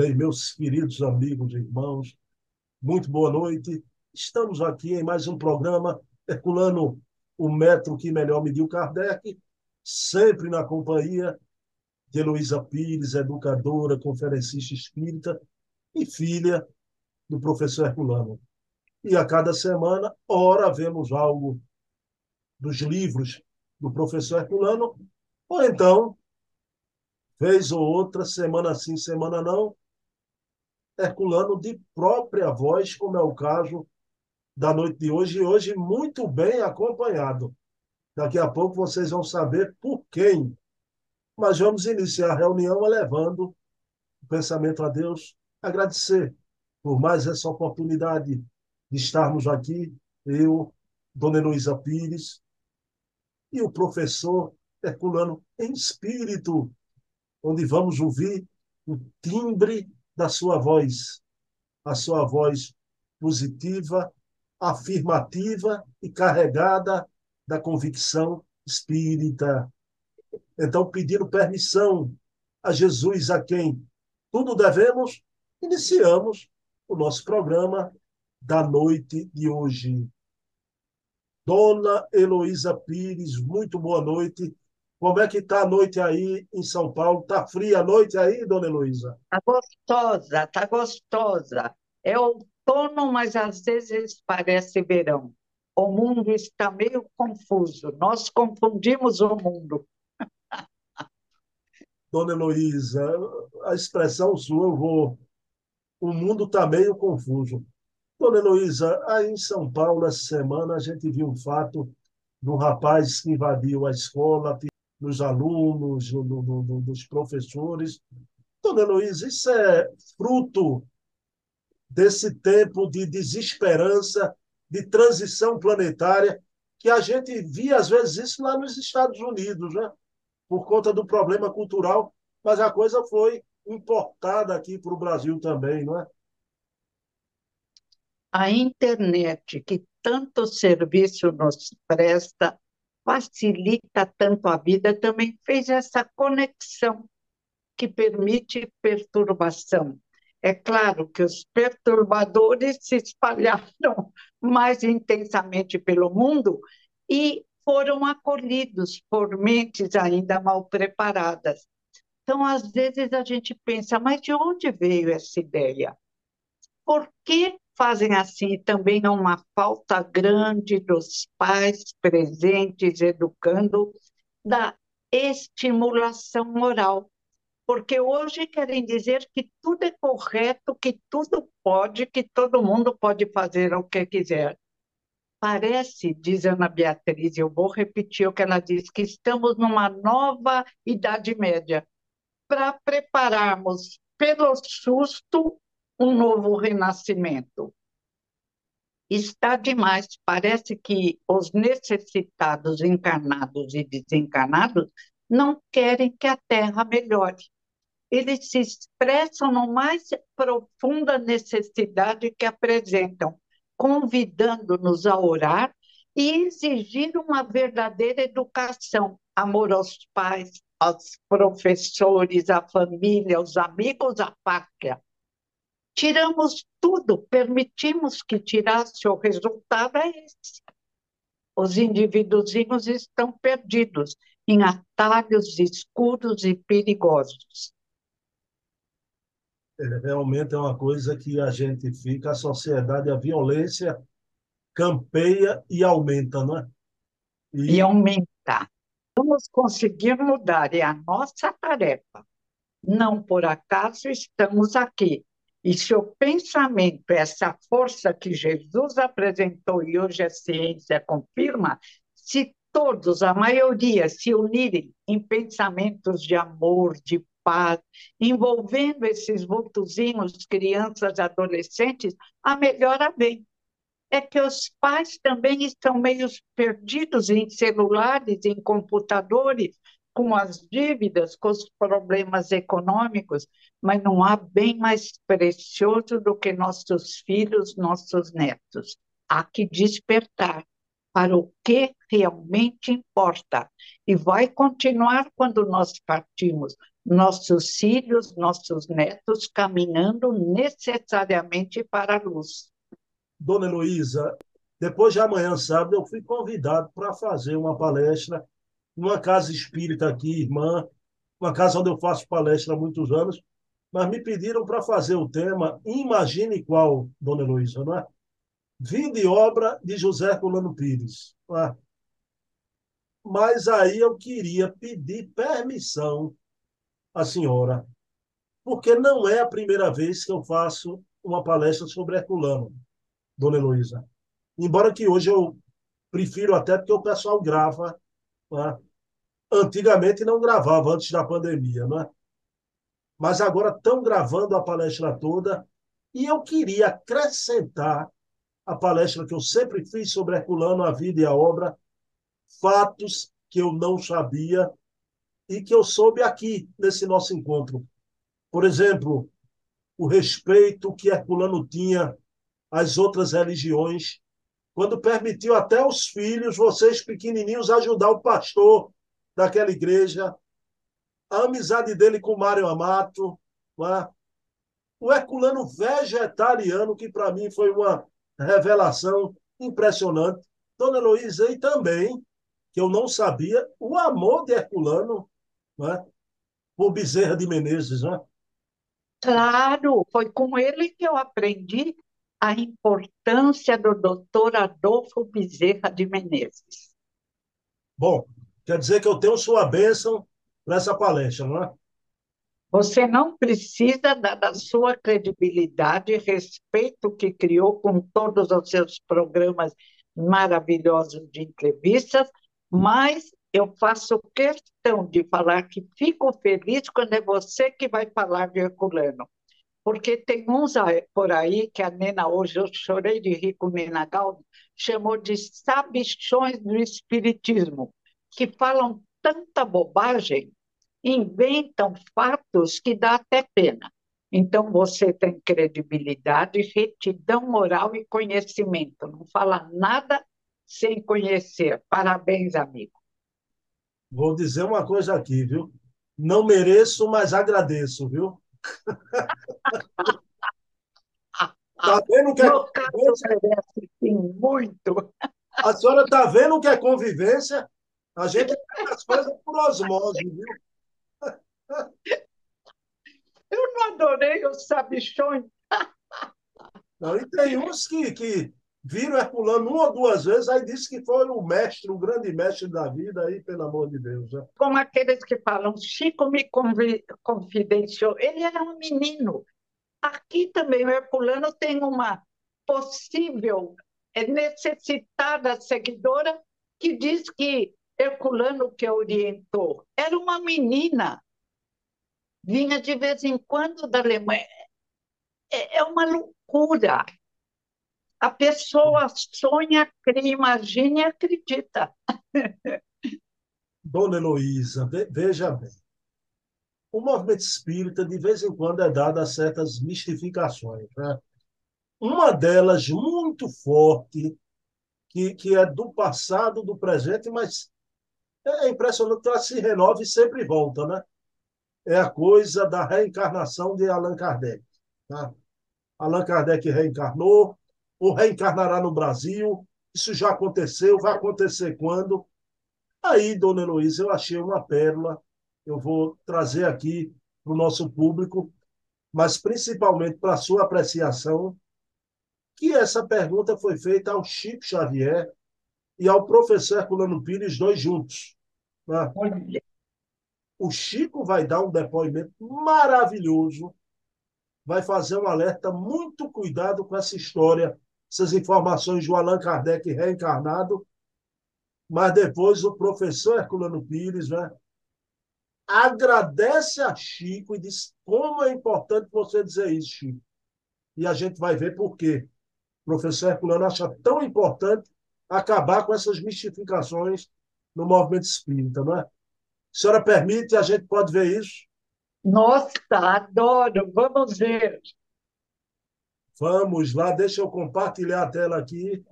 Bem, meus queridos amigos e irmãos, muito boa noite. Estamos aqui em mais um programa Herculano, o metro que melhor mediu Kardec, sempre na companhia de Heloísa Pires, educadora, conferencista espírita e filha do professor Herculano. E a cada semana, ora, vemos algo dos livros do professor Herculano, ou então, vez ou outra, semana sim, semana não, Herculano de própria voz, como é o caso da noite de hoje, e hoje muito bem acompanhado. Daqui a pouco vocês vão saber por quem. Mas vamos iniciar a reunião elevando o pensamento a Deus, agradecer por mais essa oportunidade de estarmos aqui, eu, Dona Heloísa Pires e o professor Herculano em espírito, onde vamos ouvir o timbre da sua voz, a sua voz positiva, afirmativa e carregada da convicção espírita. Então, pedindo permissão a Jesus, a quem tudo devemos, iniciamos o nosso programa da noite de hoje. Dona Heloísa Pires, muito boa noite. Como é que está a noite aí em São Paulo? Está fria a noite aí, dona Heloísa? Está gostosa, está gostosa. É outono, mas às vezes parece verão. O mundo está meio confuso. Nós confundimos o mundo. Dona Heloísa, a expressão sua, eu vou. O mundo está meio confuso. Dona Heloísa, aí em São Paulo, essa semana, a gente viu um fato de um rapaz que invadiu a escola, dos alunos, do, do, dos professores. Dona Heloísa, isso é fruto desse tempo de desesperança, de transição planetária, que a gente via, às vezes, isso lá nos Estados Unidos, né? por conta do problema cultural, mas a coisa foi importada aqui para o Brasil também, não é? A internet, que tanto serviço nos presta, facilita tanto a vida, também fez essa conexão que permite perturbação. É claro que os perturbadores se espalharam mais intensamente pelo mundo e foram acolhidos por mentes ainda mal preparadas. Então, às vezes, a gente pensa, mas de onde veio essa ideia? Por que fazem assim também há uma falta grande dos pais presentes educando da estimulação moral. Porque hoje querem dizer que tudo é correto, que tudo pode, que todo mundo pode fazer o que quiser. Parece, diz Ana Beatriz, eu vou repetir o que ela diz, que estamos numa nova Idade Média para prepararmos pelo susto um novo renascimento. Está demais. Parece que os necessitados, encarnados e desencarnados, não querem que a Terra melhore. Eles se expressam no mais profunda necessidade que apresentam, convidando-nos a orar e exigir uma verdadeira educação, amor aos pais, aos professores, à família, aos amigos, à pátria tiramos tudo, permitimos que tirasse, o resultado é esse. Os indivíduos estão perdidos em atalhos escuros e perigosos. É, realmente é uma coisa que a gente fica, a sociedade, a violência campeia e aumenta, não é? E, e aumenta. Vamos conseguir mudar, é a nossa tarefa. Não por acaso estamos aqui e se o pensamento, essa força que Jesus apresentou e hoje a ciência confirma, se todos, a maioria, se unirem em pensamentos de amor, de paz, envolvendo esses vultozinhos, crianças, adolescentes, a melhora vem. É que os pais também estão meio perdidos em celulares, em computadores, com as dívidas, com os problemas econômicos, mas não há bem mais precioso do que nossos filhos, nossos netos. Há que despertar para o que realmente importa. E vai continuar quando nós partimos, nossos filhos, nossos netos caminhando necessariamente para a luz. Dona Heloísa, depois de amanhã, sábado, eu fui convidado para fazer uma palestra numa casa espírita aqui, irmã, uma casa onde eu faço palestra há muitos anos, mas me pediram para fazer o tema Imagine qual, Dona Heloísa, não é? Vida e obra de José Colano Pires. É? Mas aí eu queria pedir permissão à senhora, porque não é a primeira vez que eu faço uma palestra sobre Herculano, Dona Heloísa. Embora que hoje eu prefiro até porque o pessoal grava. Né? Antigamente não gravava, antes da pandemia, né? Mas agora estão gravando a palestra toda e eu queria acrescentar a palestra que eu sempre fiz sobre Herculano, a vida e a obra, fatos que eu não sabia e que eu soube aqui, nesse nosso encontro. Por exemplo, o respeito que Herculano tinha às outras religiões, quando permitiu até os filhos, vocês pequenininhos, ajudar o pastor daquela igreja, a amizade dele com Mário Amato, é? o Herculano vegetariano, que para mim foi uma revelação impressionante. Dona Heloísa, e também, que eu não sabia, o amor de Herculano é? por Bezerra de Menezes. Né? Claro, foi com ele que eu aprendi a importância do doutor Adolfo Bezerra de Menezes. Bom, quer dizer que eu tenho sua bênção nessa palestra, não é? Você não precisa da, sua credibilidade e respeito que criou com todos os seus programas maravilhosos de entrevistas, mas eu faço questão de falar que fico feliz quando é você que vai falar de Herculano. Porque tem uns por aí que a Nena, hoje eu chorei de rir com Nena Galdo, chamou de sabichões do espiritismo, que falam tanta bobagem inventam fatos que dá até pena. Então, você tem credibilidade, retidão moral e conhecimento. Não fala nada sem conhecer. Parabéns, amigo. Vou dizer uma coisa aqui, viu? Não mereço, mas agradeço, viu? Tá vendo que é no merece, sim, muito. A senhora está vendo que é convivência? A gente faz as coisas por osmose, viu? Eu não adorei os sabichões. Não, e tem uns que, que viram Herculano uma ou duas vezes, aí disse que foi o mestre, o grande mestre da vida, aí, pelo amor de Deus. Né? Como aqueles que falam, Chico me confidenciou, ele era um menino. Aqui também o Herculano tem uma possível é, necessitada seguidora que diz que Herculano que orientou era uma menina vinha de vez em quando da Alemanha. É, é uma loucura. A pessoa sonha, crê, imagina e acredita. Dona Heloísa, veja bem. O movimento espírita, de vez em quando, é dado a certas mistificações. Né? Uma delas, muito forte, que, que é do passado, do presente, mas é impressionante que ela se renova e sempre volta, né? é a coisa da reencarnação de Allan Kardec. Tá? Allan Kardec reencarnou, ou reencarnará no Brasil. Isso já aconteceu, vai acontecer quando? Aí, dona Heloísa, eu achei uma pérola. Eu vou trazer aqui para o nosso público, mas principalmente para a sua apreciação, que essa pergunta foi feita ao Chico Xavier e ao professor Herculano Pires, dois juntos. Né? O Chico vai dar um depoimento maravilhoso, vai fazer um alerta muito cuidado com essa história, essas informações do Allan Kardec reencarnado, mas depois o professor Herculano Pires né, agradece a Chico e diz como é importante você dizer isso, Chico. E a gente vai ver por quê. O professor Herculano acha tão importante acabar com essas mistificações no movimento espírita, não é? A senhora permite, a gente pode ver isso? Nossa, adoro, vamos ver. Vamos lá, deixa eu compartilhar a tela aqui.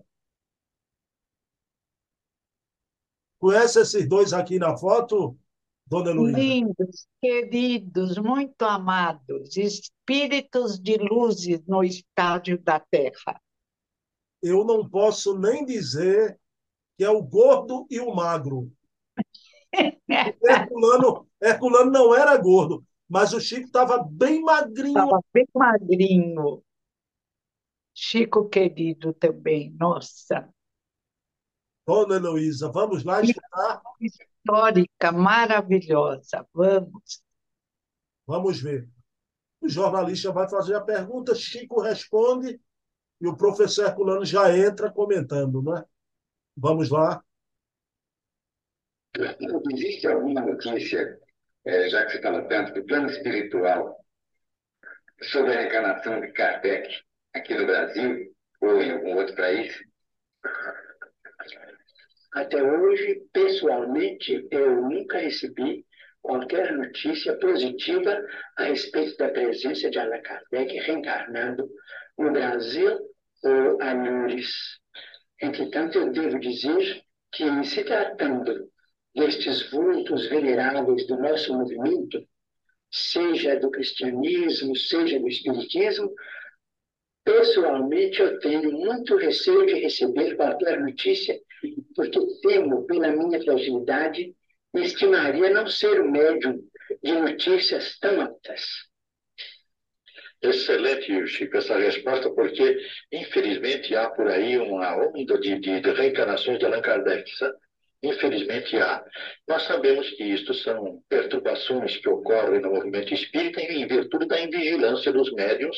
Conhece esses dois aqui na foto, Dona Heloísa. Lindos, queridos, muito amados, espíritos de luzes no estádio da Terra. Eu não posso nem dizer que é o gordo e o magro. Herculano, Herculano não era gordo, mas o Chico estava bem magrinho. Estava bem magrinho. Chico querido também, nossa. Dona Heloísa, vamos lá escutar? Histórica, maravilhosa, vamos. Vamos ver. O jornalista vai fazer a pergunta, Chico responde e o professor Herculano já entra comentando, né? Vamos lá. Existe alguma notícia, é, já que você fala tanto, do plano espiritual, sobre a reencarnação de Kardec aqui no Brasil ou em algum outro país? Até hoje, pessoalmente, eu nunca recebi qualquer notícia positiva a respeito da presença de Allan Kardec reencarnado no Brasil ou a Lourdes. Entretanto, eu devo dizer que, em se tratando destes vultos veneráveis do nosso movimento, seja do cristianismo, seja do espiritismo, pessoalmente eu tenho muito receio de receber qualquer notícia, porque temo, pela minha fragilidade, estimaria não ser o médium de notícias tão altas. Excelente, Chico, essa resposta, porque, infelizmente, há por aí uma onda de, de, de reencarnações de Allan Kardec, sabe? Infelizmente há. Nós sabemos que isto são perturbações que ocorrem no movimento espírita em virtude da invigilância dos médiums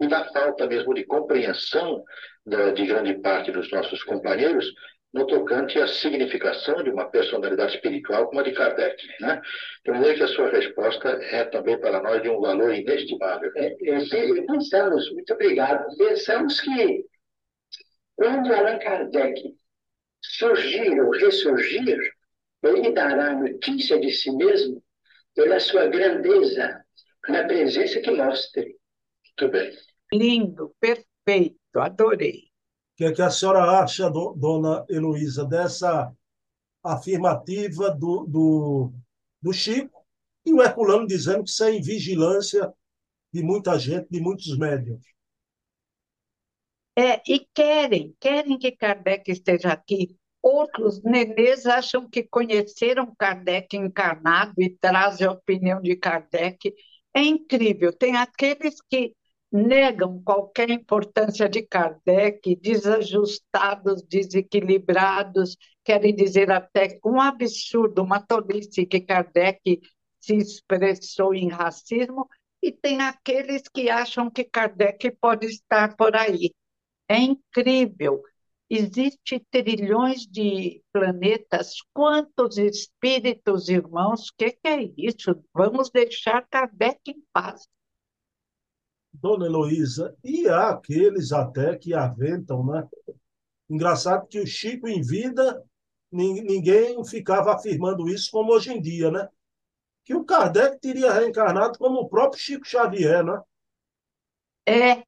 e da falta mesmo de compreensão da, de grande parte dos nossos companheiros no tocante à significação de uma personalidade espiritual como a de Kardec. Né? De maneira que a sua resposta é também para nós de um valor inestimável. É, é, pensamos, muito obrigado, pensamos que quando Allan Kardec surgir ou ressurgir, ele dará notícia de si mesmo pela sua grandeza, na presença que mostre. Muito bem. Lindo, perfeito, adorei. O que, é que a senhora acha, do, dona Heloísa, dessa afirmativa do, do, do Chico e o Herculano dizendo que isso é em vigilância de muita gente, de muitos médiums? É, e querem, querem que Kardec esteja aqui. Outros nenês acham que conheceram Kardec encarnado e trazem a opinião de Kardec. É incrível. Tem aqueles que negam qualquer importância de Kardec, desajustados, desequilibrados, querem dizer até um absurdo, uma tolice que Kardec se expressou em racismo, e tem aqueles que acham que Kardec pode estar por aí. É incrível. Existem trilhões de planetas, quantos espíritos irmãos? O que, que é isso? Vamos deixar Kardec em paz. Dona Heloísa, e há aqueles até que aventam, né? Engraçado que o Chico em vida, ninguém ficava afirmando isso como hoje em dia, né? Que o Kardec teria reencarnado como o próprio Chico Xavier, né? É,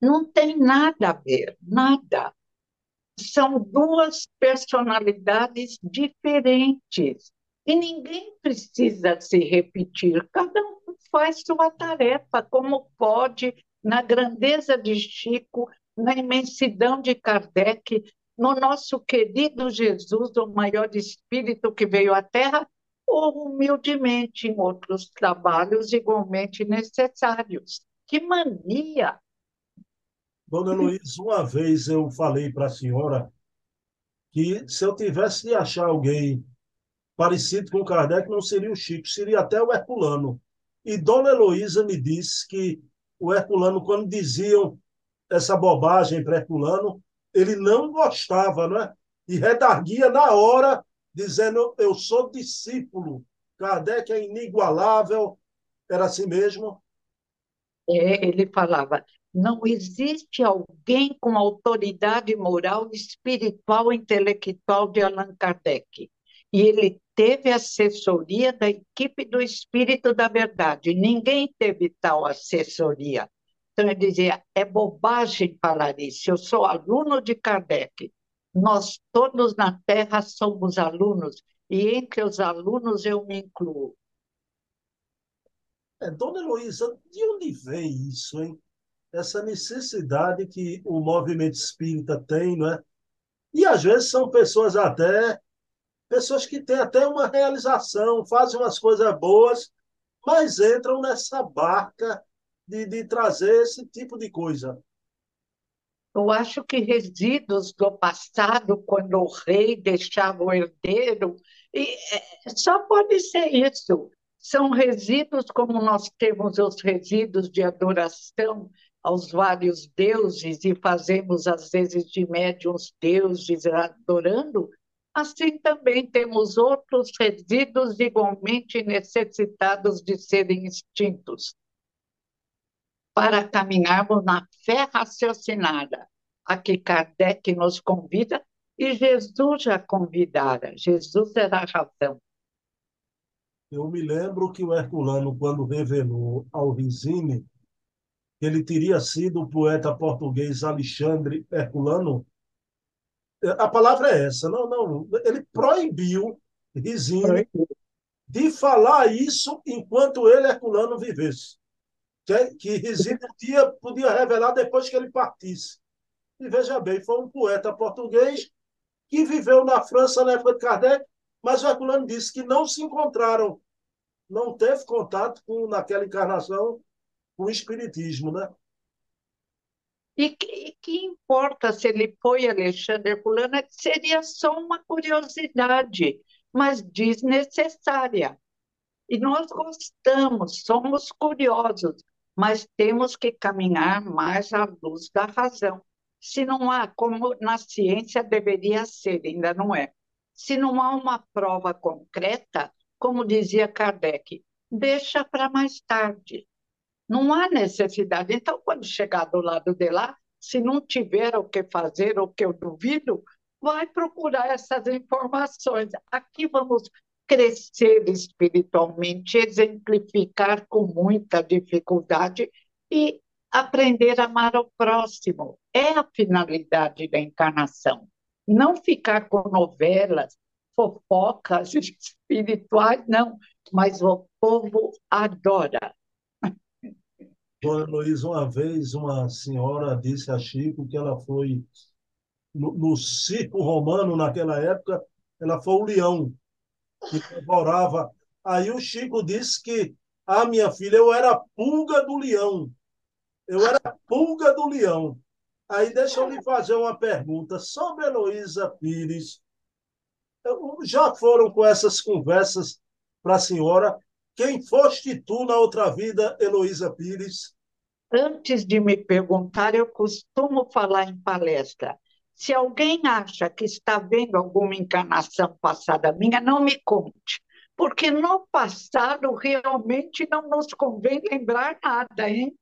não tem nada a ver, nada. São duas personalidades diferentes. E ninguém precisa se repetir, cada um faz sua tarefa como pode, na grandeza de Chico, na imensidão de Kardec, no nosso querido Jesus, o maior espírito que veio à Terra, ou humildemente em outros trabalhos igualmente necessários. Que mania! Dona Luiz, uma vez eu falei para a senhora que se eu tivesse de achar alguém parecido com Kardec, não seria o Chico, seria até o Herculano. E Dona Heloísa me disse que o Herculano, quando diziam essa bobagem para Herculano, ele não gostava, né? E redarguia na hora, dizendo: Eu sou discípulo. Kardec é inigualável. Era assim mesmo? É, ele falava: não existe alguém com autoridade moral, espiritual, intelectual de Allan Kardec. E ele teve assessoria da equipe do Espírito da Verdade. Ninguém teve tal assessoria. Então, ele dizia: é bobagem falar isso. Eu sou aluno de Kardec. Nós todos na Terra somos alunos. e entre os alunos eu me incluo. É, dona Heloísa, de onde vem isso, hein? Essa necessidade que o movimento espírita tem, não é? E às vezes são pessoas até, pessoas que têm até uma realização, fazem umas coisas boas, mas entram nessa barca de, de trazer esse tipo de coisa. Eu acho que resíduos do passado, quando o rei deixava o herdeiro, e é, só pode ser isso. São resíduos como nós temos os resíduos de adoração aos vários deuses e fazemos às vezes de médiuns deuses adorando, assim também temos outros resíduos igualmente necessitados de serem extintos para caminharmos na fé raciocinada, a que Kardec nos convida e Jesus já convidara. Jesus era a razão. Eu me lembro que o Herculano, quando revelou ao Rizine que ele teria sido o poeta português Alexandre Herculano, a palavra é essa, não, não, ele proibiu Rizine de falar isso enquanto ele, Herculano, vivesse que, que Risílio podia, podia revelar depois que ele partisse. E veja bem, foi um poeta português que viveu na França na época de Kardec, mas o Herculano disse que não se encontraram, não teve contato com, naquela encarnação com o Espiritismo, né? E que, que importa se ele foi Alexandre Herculano, é seria só uma curiosidade, mas desnecessária. E nós gostamos, somos curiosos mas temos que caminhar mais à luz da razão. Se não há, como na ciência deveria ser, ainda não é. Se não há uma prova concreta, como dizia Kardec, deixa para mais tarde. Não há necessidade. Então, quando chegar do lado de lá, se não tiver o que fazer, o que eu duvido, vai procurar essas informações. Aqui vamos crescer espiritualmente, exemplificar com muita dificuldade e aprender a amar o próximo. É a finalidade da encarnação. Não ficar com novelas, fofocas espirituais, não, mas o povo adora. Dona Luiz, uma vez uma senhora disse a Chico que ela foi no, no circo romano naquela época, ela foi o leão que devorava. Aí o Chico disse que, ah, minha filha, eu era pulga do leão. Eu era pulga do leão. Aí deixa eu lhe fazer uma pergunta sobre Heloísa Pires. Já foram com essas conversas para a senhora? Quem foste tu na outra vida, Heloísa Pires? Antes de me perguntar, eu costumo falar em palestra. Se alguém acha que está vendo alguma encarnação passada minha, não me conte, porque no passado realmente não nos convém lembrar nada, hein?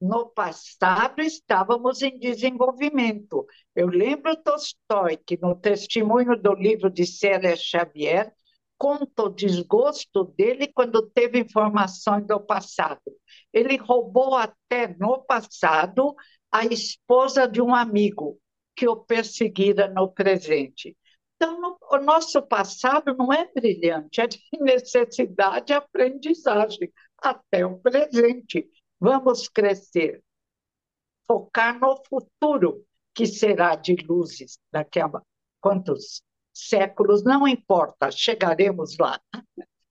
No passado estávamos em desenvolvimento. Eu lembro Tolstói, que no testemunho do livro de Célia Xavier, conta o desgosto dele quando teve informações do passado. Ele roubou até no passado a esposa de um amigo, que o perseguira no presente. Então, no, o nosso passado não é brilhante, é de necessidade e aprendizagem até o presente. Vamos crescer, focar no futuro, que será de luzes daqui a quantos séculos, não importa, chegaremos lá,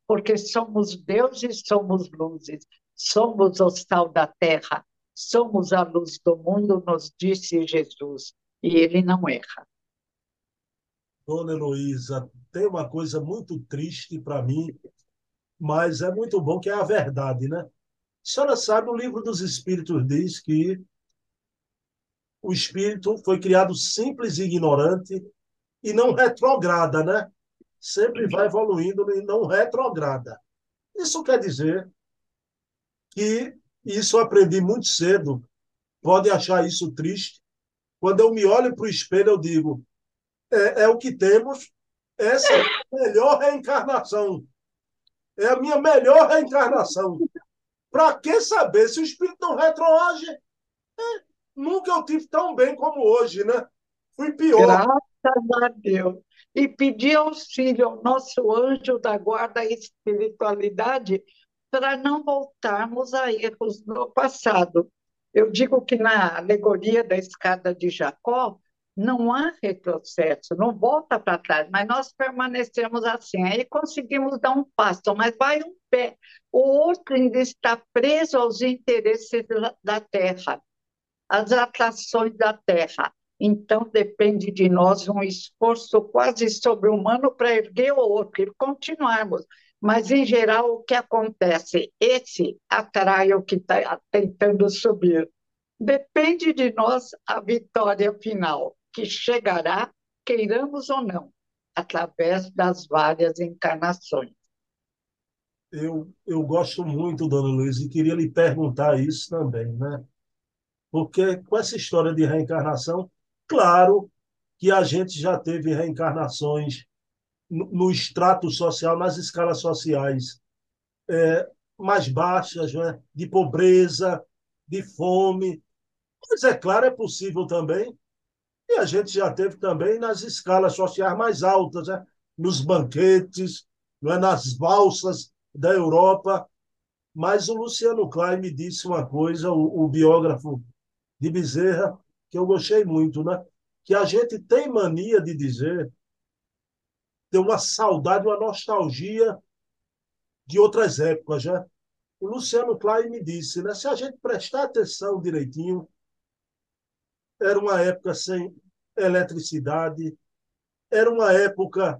porque somos deuses, somos luzes, somos o sal da terra, somos a luz do mundo, nos disse Jesus e ele não erra. Dona Heloísa, tem uma coisa muito triste para mim, mas é muito bom que é a verdade, né? A senhora sabe, o livro dos Espíritos diz que o espírito foi criado simples e ignorante e não retrograda, né? Sempre vai evoluindo e não retrograda. Isso quer dizer que isso eu aprendi muito cedo. Pode achar isso triste, quando eu me olho para o espelho, eu digo: é, é o que temos, essa é a melhor reencarnação. É a minha melhor reencarnação. Para que saber se o espírito não retroage? É, nunca eu tive tão bem como hoje, né? Fui pior. Graças a Deus. e pedir auxílio ao nosso anjo da guarda e espiritualidade para não voltarmos a erros no passado. Eu digo que na alegoria da escada de Jacó, não há retrocesso, não volta para trás, mas nós permanecemos assim. Aí conseguimos dar um passo, mas vai um pé. O outro ainda está preso aos interesses da terra, às atrações da terra. Então, depende de nós um esforço quase sobre-humano para erguer o outro e continuarmos. Mas, em geral, o que acontece? Esse atrai o que está tentando subir. Depende de nós a vitória final que chegará, queiramos ou não, através das várias encarnações. Eu, eu gosto muito, dona Luiz, e queria lhe perguntar isso também, né? Porque com essa história de reencarnação, claro que a gente já teve reencarnações no, no extrato social, nas escalas sociais é, mais baixas, né? de pobreza, de fome. Mas é claro, é possível também e a gente já teve também nas escalas sociais mais altas, né? nos banquetes, não é? nas valsas da Europa. Mas o Luciano Klein me disse uma coisa, o, o biógrafo de Bezerra, que eu gostei muito, né? que a gente tem mania de dizer, tem uma saudade, uma nostalgia de outras épocas. Né? O Luciano Klein me disse, né? se a gente prestar atenção direitinho, era uma época sem eletricidade, era uma época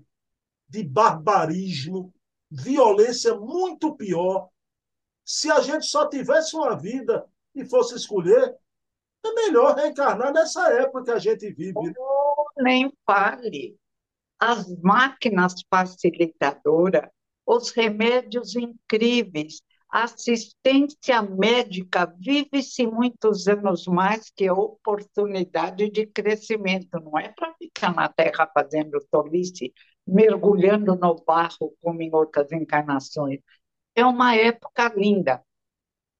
de barbarismo, violência muito pior. Se a gente só tivesse uma vida e fosse escolher, é melhor reencarnar nessa época que a gente vive. Oh, nem fale. As máquinas facilitadoras, os remédios incríveis, assistência médica vive-se muitos anos mais que a oportunidade de crescimento. Não é para ficar na terra fazendo tolice, mergulhando no barro como em outras encarnações. É uma época linda.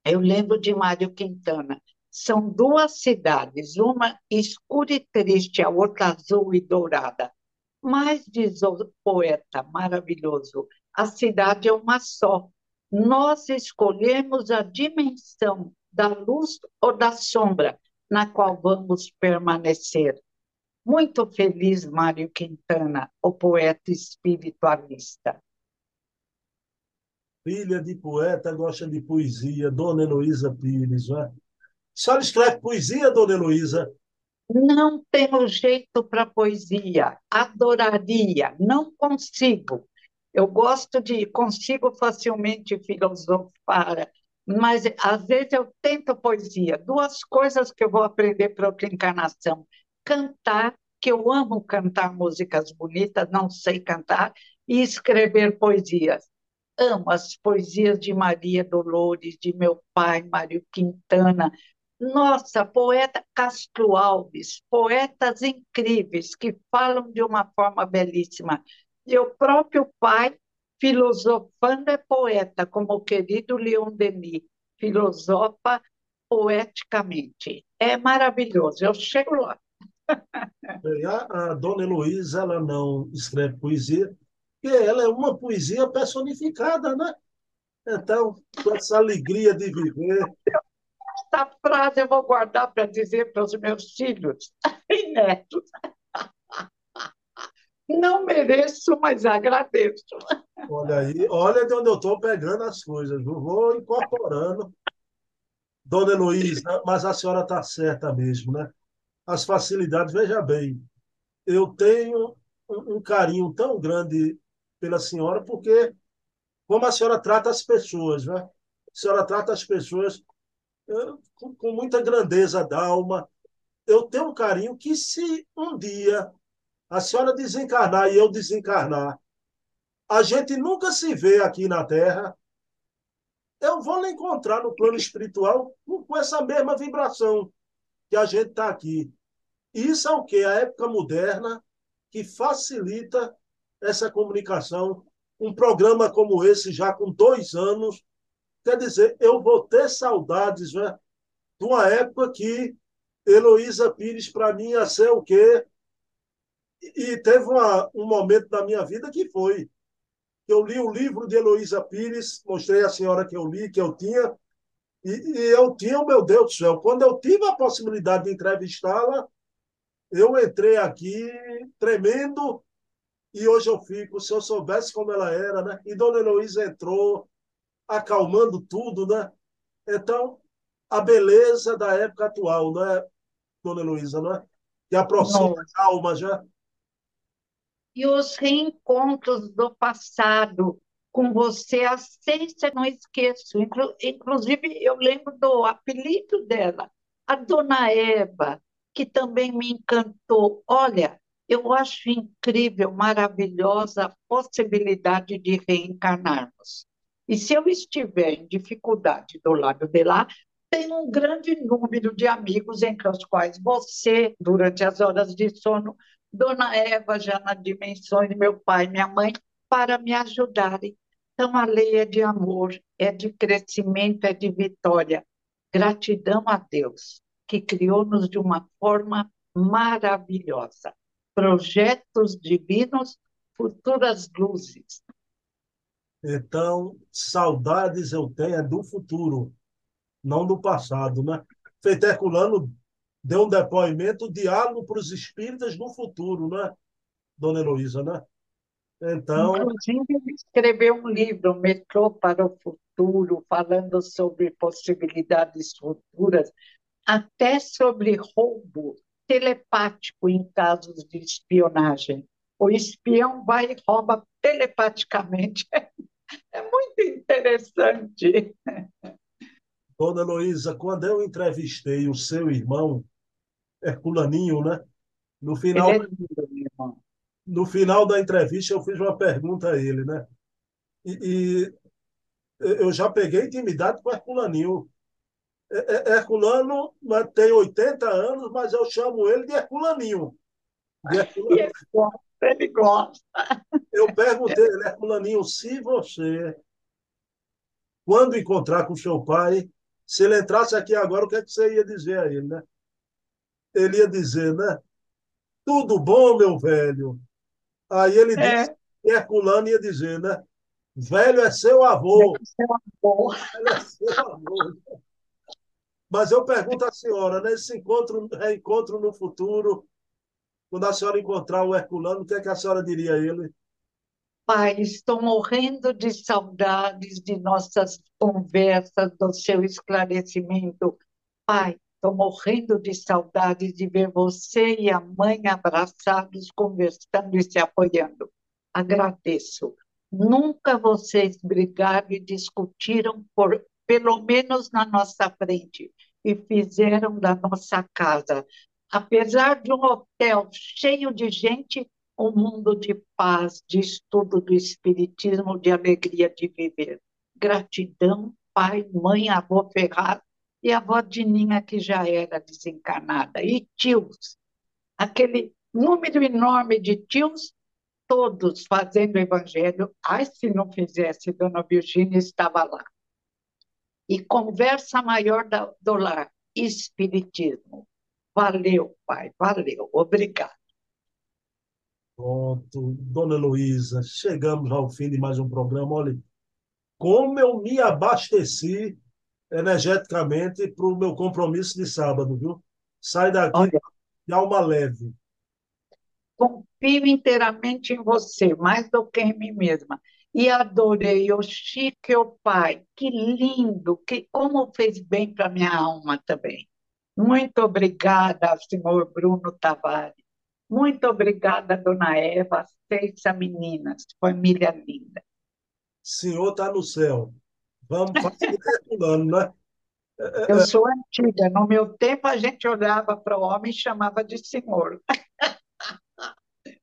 Eu lembro de Mário Quintana. São duas cidades, uma escura e triste, a outra azul e dourada. Mas, diz o poeta maravilhoso, a cidade é uma só, nós escolhemos a dimensão da luz ou da sombra na qual vamos permanecer. Muito feliz, Mário Quintana, o poeta espiritualista. Filha de poeta, gosta de poesia, Dona Heloísa Pires, é? A senhora escreve poesia, Dona Heloísa? Não tenho jeito para poesia, adoraria, não consigo. Eu gosto de, consigo facilmente filosofar, mas às vezes eu tento poesia. Duas coisas que eu vou aprender para outra encarnação: cantar, que eu amo cantar músicas bonitas, não sei cantar, e escrever poesias. Amo as poesias de Maria Dolores, de meu pai, Mário Quintana. Nossa, poeta Castro Alves, poetas incríveis que falam de uma forma belíssima. E o próprio pai, filosofando, é poeta, como o querido Leon Denis, filosofa poeticamente. É maravilhoso, eu chego lá. A, a dona Heloísa, ela não escreve poesia, porque ela é uma poesia personificada, né? Então, com essa alegria de viver. Essa frase eu vou guardar para dizer para os meus filhos e netos. Não mereço, mas agradeço. Olha aí, olha de onde eu estou pegando as coisas, vou incorporando. Dona Heloísa, mas a senhora está certa mesmo, né? As facilidades, veja bem, eu tenho um carinho tão grande pela senhora, porque como a senhora trata as pessoas, né? A senhora trata as pessoas eh, com muita grandeza da alma. Eu tenho um carinho que, se um dia a senhora desencarnar e eu desencarnar, a gente nunca se vê aqui na Terra, eu vou lhe encontrar no plano espiritual com essa mesma vibração que a gente está aqui. Isso é o que? A época moderna que facilita essa comunicação. Um programa como esse, já com dois anos, quer dizer, eu vou ter saudades né, de uma época que Heloísa Pires, para mim, ia ser o quê? E teve uma, um momento da minha vida que foi. Eu li o livro de Heloísa Pires, mostrei à senhora que eu li, que eu tinha, e, e eu tinha, meu Deus do céu, quando eu tive a possibilidade de entrevistá-la, eu entrei aqui tremendo e hoje eu fico, se eu soubesse como ela era, né? E Dona Heloísa entrou acalmando tudo, né? Então, a beleza da época atual, não é, Dona Heloísa, não é? Que aproxima não. a alma já. E os reencontros do passado com você, a Cência, não esqueço. Inclusive, eu lembro do apelido dela, a Dona Eva, que também me encantou. Olha, eu acho incrível, maravilhosa a possibilidade de reencarnarmos. E se eu estiver em dificuldade do lado de lá, tem um grande número de amigos, entre os quais você, durante as horas de sono, Dona Eva, já nas dimensões, meu pai, minha mãe, para me ajudarem. Então, a lei é de amor, é de crescimento, é de vitória. Gratidão a Deus, que criou-nos de uma forma maravilhosa. Projetos divinos, futuras luzes. Então, saudades eu tenho é do futuro, não do passado, né? Feito Herculano deu um depoimento, diálogo para os espíritas no futuro, né, dona Heloísa, né? Então... Inclusive, ele escreveu um livro, Metrô para o Futuro, falando sobre possibilidades futuras, até sobre roubo telepático em casos de espionagem. O espião vai e rouba telepaticamente. É muito interessante. Dona Heloísa, quando eu entrevistei o seu irmão, Herculaninho, né? No final, é no final da entrevista, eu fiz uma pergunta a ele, né? E, e eu já peguei intimidade com Herculaninho. É, é, Herculano tem 80 anos, mas eu chamo ele de Herculaninho. De Herculaninho. Ele gosta. Eu perguntei, Herculaninho, se você, quando encontrar com seu pai, se ele entrasse aqui agora, o que, é que você ia dizer a ele, né? Ele ia dizer, né? Tudo bom, meu velho? Aí ele é. disse, Herculano ia dizer, né? Velho é seu avô. É seu avô. Velho é seu avô. Mas eu pergunto à senhora, nesse encontro, reencontro no futuro, quando a senhora encontrar o Herculano, o que, é que a senhora diria a ele? Pai, estou morrendo de saudades de nossas conversas, do seu esclarecimento. Pai, estou morrendo de saudades de ver você e a mãe abraçados, conversando e se apoiando. Agradeço. Nunca vocês brigaram e discutiram, por, pelo menos na nossa frente, e fizeram da nossa casa, apesar de um hotel cheio de gente, um mundo de paz, de estudo do Espiritismo, de alegria de viver. Gratidão, pai, mãe, avô Ferraz e avó Dininha, que já era desencarnada, e tios. Aquele número enorme de tios, todos fazendo o evangelho. Ai, se não fizesse, Dona Virgínia estava lá. E conversa maior do lar, Espiritismo. Valeu, pai, valeu, obrigado. Pronto, Dona Luísa, chegamos ao fim de mais um programa. Olha, como eu me abasteci energeticamente para o meu compromisso de sábado, viu? Sai daqui Olha, de alma leve. Confio inteiramente em você, mais do que em mim mesma. E adorei o Chico e o pai. Que lindo, que como fez bem para minha alma também. Muito obrigada, senhor Bruno Tavares. Muito obrigada, dona Eva, seis meninas, família linda. Senhor está no céu. Vamos fazer ano, né? Eu sou antiga. No meu tempo, a gente olhava para o homem e chamava de senhor.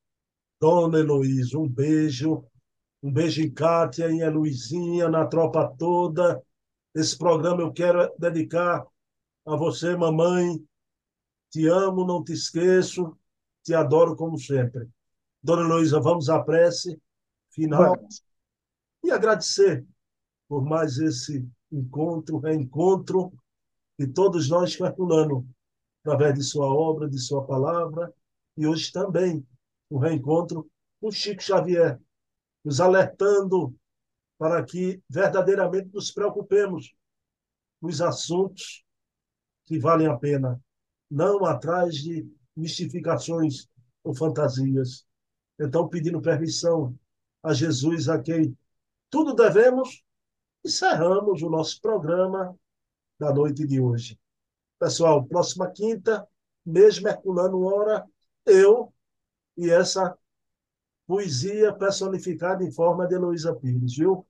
Dona Heloísa, um beijo. Um beijo em Kátia, em Luizinha, na tropa toda. Esse programa eu quero dedicar a você, mamãe. Te amo, não te esqueço te adoro como sempre. Dona Heloísa, vamos à prece final vamos. e agradecer por mais esse encontro, reencontro que todos nós calculamos através de sua obra, de sua palavra e hoje também o reencontro com Chico Xavier, nos alertando para que verdadeiramente nos preocupemos com os assuntos que valem a pena, não atrás de mistificações ou fantasias. Então, pedindo permissão a Jesus, a quem tudo devemos, encerramos o nosso programa da noite de hoje. Pessoal, próxima quinta, mesmo Herculano Hora, eu e essa poesia personificada em forma de Heloísa Pires, viu?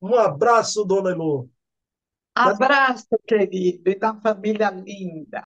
Um abraço, dona Elo. Abraço, querido, e da família linda.